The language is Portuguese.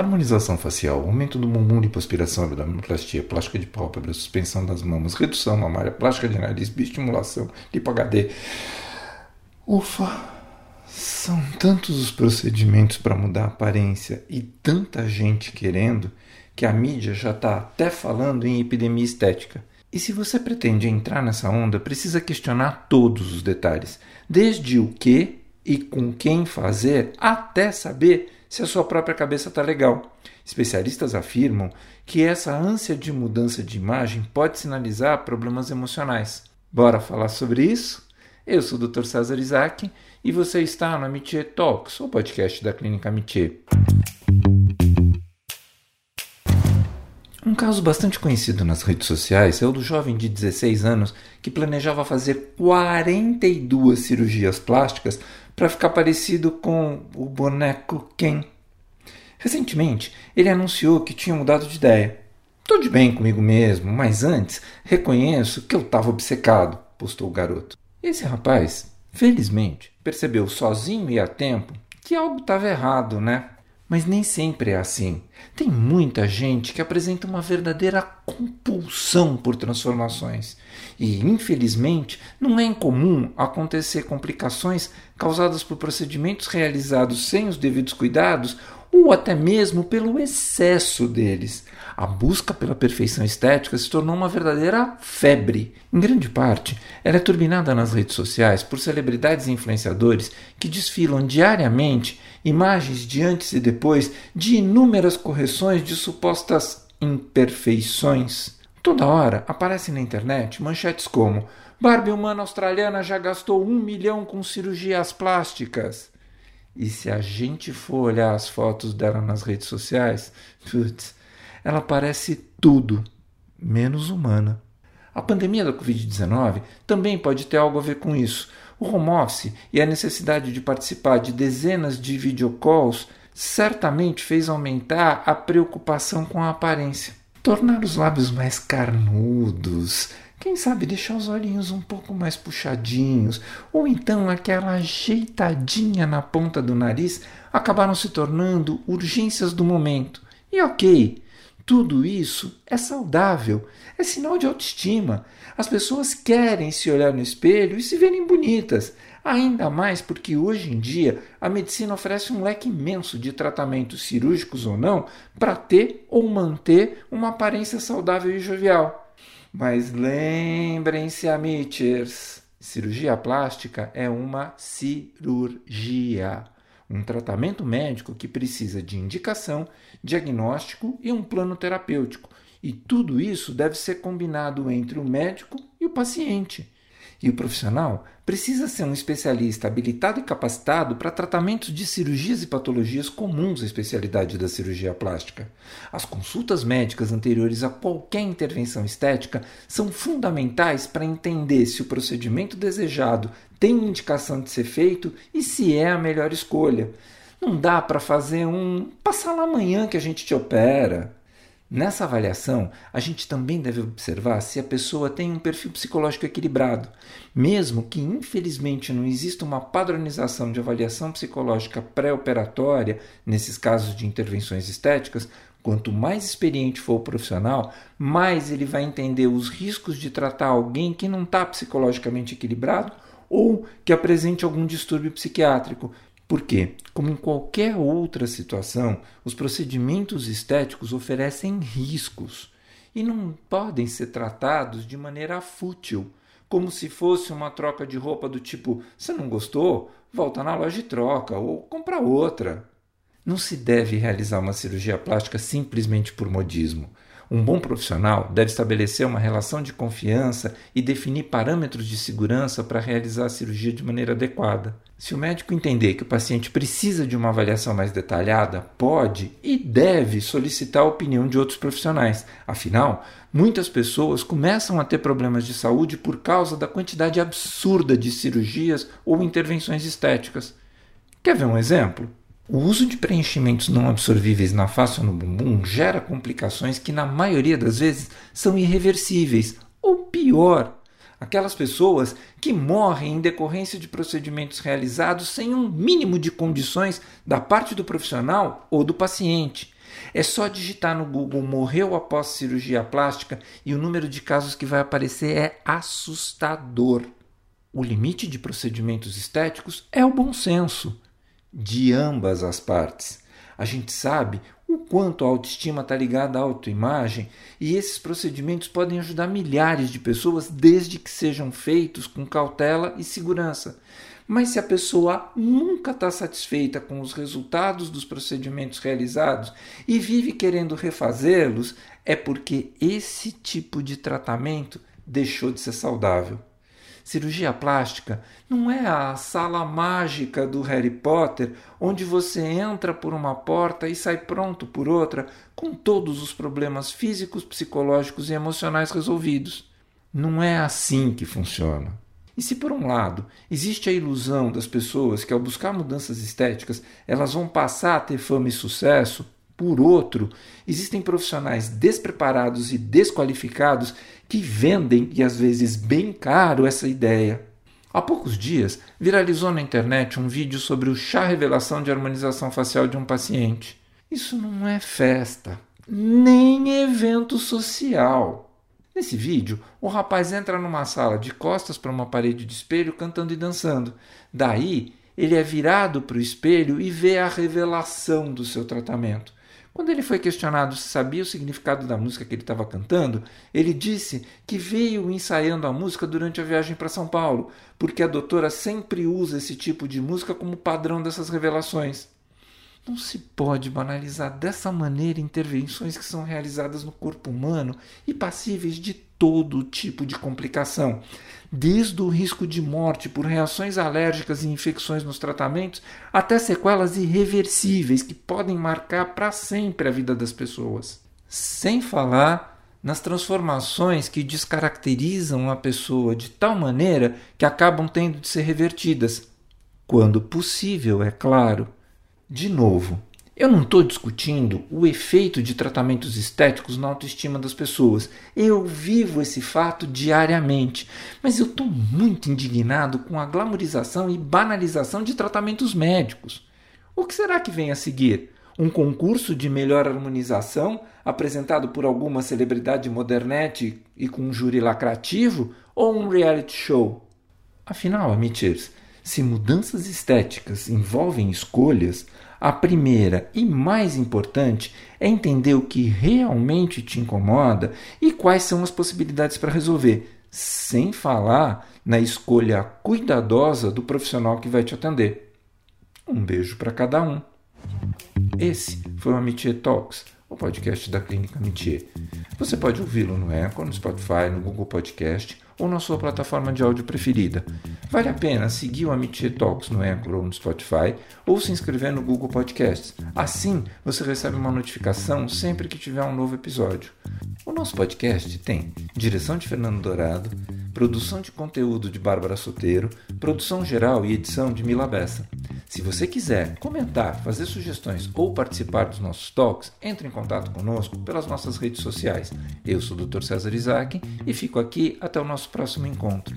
Harmonização facial, aumento do bumbum, lipoaspiração, abdominoplastia, plástica de pálpebra, suspensão das mamas, redução mamária, plástica de nariz, bioestimulação, lipo HD. Ufa! São tantos os procedimentos para mudar a aparência e tanta gente querendo que a mídia já está até falando em epidemia estética. E se você pretende entrar nessa onda, precisa questionar todos os detalhes, desde o que e com quem fazer, até saber se a sua própria cabeça está legal. Especialistas afirmam que essa ânsia de mudança de imagem pode sinalizar problemas emocionais. Bora falar sobre isso? Eu sou o Dr. César Isaac e você está no Amitié Talks, o podcast da Clínica Amitié. Um caso bastante conhecido nas redes sociais é o do jovem de 16 anos que planejava fazer 42 cirurgias plásticas para ficar parecido com o boneco Ken. Recentemente, ele anunciou que tinha mudado de ideia. Estou de bem comigo mesmo, mas antes reconheço que eu estava obcecado, postou o garoto. Esse rapaz, felizmente, percebeu sozinho e a tempo que algo estava errado, né? Mas nem sempre é assim. Tem muita gente que apresenta uma verdadeira compulsão por transformações. E, infelizmente, não é incomum acontecer complicações causadas por procedimentos realizados sem os devidos cuidados ou até mesmo pelo excesso deles. A busca pela perfeição estética se tornou uma verdadeira febre. Em grande parte, ela é turbinada nas redes sociais por celebridades e influenciadores que desfilam diariamente imagens de antes e depois de inúmeras correções de supostas imperfeições. Toda hora aparecem na internet manchetes como Barbie humana australiana já gastou um milhão com cirurgias plásticas. E se a gente for olhar as fotos dela nas redes sociais, putz, ela parece tudo menos humana. A pandemia da Covid-19 também pode ter algo a ver com isso. O home office e a necessidade de participar de dezenas de videocalls certamente fez aumentar a preocupação com a aparência. Tornar os lábios mais carnudos, quem sabe deixar os olhinhos um pouco mais puxadinhos, ou então aquela ajeitadinha na ponta do nariz acabaram se tornando urgências do momento. E ok, tudo isso é saudável, é sinal de autoestima. As pessoas querem se olhar no espelho e se verem bonitas, ainda mais porque hoje em dia a medicina oferece um leque imenso de tratamentos cirúrgicos ou não para ter ou manter uma aparência saudável e jovial. Mas lembrem-se, amiters, cirurgia plástica é uma cirurgia um tratamento médico que precisa de indicação, diagnóstico e um plano terapêutico. E tudo isso deve ser combinado entre o médico e o paciente. E o profissional precisa ser um especialista habilitado e capacitado para tratamentos de cirurgias e patologias comuns à especialidade da cirurgia plástica. As consultas médicas anteriores a qualquer intervenção estética são fundamentais para entender se o procedimento desejado tem indicação de ser feito e se é a melhor escolha. Não dá para fazer um passar lá amanhã que a gente te opera. Nessa avaliação, a gente também deve observar se a pessoa tem um perfil psicológico equilibrado. Mesmo que, infelizmente, não exista uma padronização de avaliação psicológica pré-operatória nesses casos de intervenções estéticas, quanto mais experiente for o profissional, mais ele vai entender os riscos de tratar alguém que não está psicologicamente equilibrado ou que apresente algum distúrbio psiquiátrico, porque, como em qualquer outra situação, os procedimentos estéticos oferecem riscos e não podem ser tratados de maneira fútil, como se fosse uma troca de roupa do tipo: você não gostou? Volta na loja e troca, ou compra outra. Não se deve realizar uma cirurgia plástica simplesmente por modismo. Um bom profissional deve estabelecer uma relação de confiança e definir parâmetros de segurança para realizar a cirurgia de maneira adequada. Se o médico entender que o paciente precisa de uma avaliação mais detalhada, pode e deve solicitar a opinião de outros profissionais. Afinal, muitas pessoas começam a ter problemas de saúde por causa da quantidade absurda de cirurgias ou intervenções estéticas. Quer ver um exemplo? O uso de preenchimentos não absorvíveis na face ou no bumbum gera complicações que, na maioria das vezes, são irreversíveis, ou pior, aquelas pessoas que morrem em decorrência de procedimentos realizados sem um mínimo de condições da parte do profissional ou do paciente. É só digitar no Google morreu após cirurgia plástica e o número de casos que vai aparecer é assustador. O limite de procedimentos estéticos é o bom senso de ambas as partes. A gente sabe o quanto a autoestima está ligada à autoimagem e esses procedimentos podem ajudar milhares de pessoas desde que sejam feitos com cautela e segurança. Mas se a pessoa nunca está satisfeita com os resultados dos procedimentos realizados e vive querendo refazê-los, é porque esse tipo de tratamento deixou de ser saudável. Cirurgia plástica não é a sala mágica do Harry Potter, onde você entra por uma porta e sai pronto por outra, com todos os problemas físicos, psicológicos e emocionais resolvidos. Não é assim que funciona. E se por um lado existe a ilusão das pessoas que ao buscar mudanças estéticas elas vão passar a ter fama e sucesso, por outro, existem profissionais despreparados e desqualificados que vendem, e às vezes bem caro, essa ideia. Há poucos dias, viralizou na internet um vídeo sobre o chá revelação de harmonização facial de um paciente. Isso não é festa, nem evento social. Nesse vídeo, o rapaz entra numa sala de costas para uma parede de espelho cantando e dançando. Daí, ele é virado para o espelho e vê a revelação do seu tratamento. Quando ele foi questionado se sabia o significado da música que ele estava cantando, ele disse que veio ensaiando a música durante a viagem para São Paulo, porque a doutora sempre usa esse tipo de música como padrão dessas revelações. Não se pode banalizar dessa maneira intervenções que são realizadas no corpo humano e passíveis de todo tipo de complicação, desde o risco de morte por reações alérgicas e infecções nos tratamentos, até sequelas irreversíveis que podem marcar para sempre a vida das pessoas. Sem falar nas transformações que descaracterizam a pessoa de tal maneira que acabam tendo de ser revertidas, quando possível, é claro. De novo, eu não estou discutindo o efeito de tratamentos estéticos na autoestima das pessoas. Eu vivo esse fato diariamente. Mas eu estou muito indignado com a glamorização e banalização de tratamentos médicos. O que será que vem a seguir? Um concurso de melhor harmonização apresentado por alguma celebridade modernete e com um júri lacrativo? Ou um reality show? Afinal, amities, se mudanças estéticas envolvem escolhas, a primeira e mais importante é entender o que realmente te incomoda e quais são as possibilidades para resolver, sem falar na escolha cuidadosa do profissional que vai te atender. Um beijo para cada um. Esse foi o Amitié Talks, o podcast da Clínica Amitié. Você pode ouvi-lo no Echo, no Spotify, no Google Podcast ou na sua plataforma de áudio preferida. Vale a pena seguir o Amitié Talks no Anchor ou no Spotify ou se inscrever no Google Podcasts. Assim, você recebe uma notificação sempre que tiver um novo episódio. O nosso podcast tem direção de Fernando Dourado, produção de conteúdo de Bárbara Soteiro, produção geral e edição de Mila Bessa. Se você quiser comentar, fazer sugestões ou participar dos nossos talks, entre em contato conosco pelas nossas redes sociais. Eu sou o Dr. César Isaac e fico aqui até o nosso próximo encontro.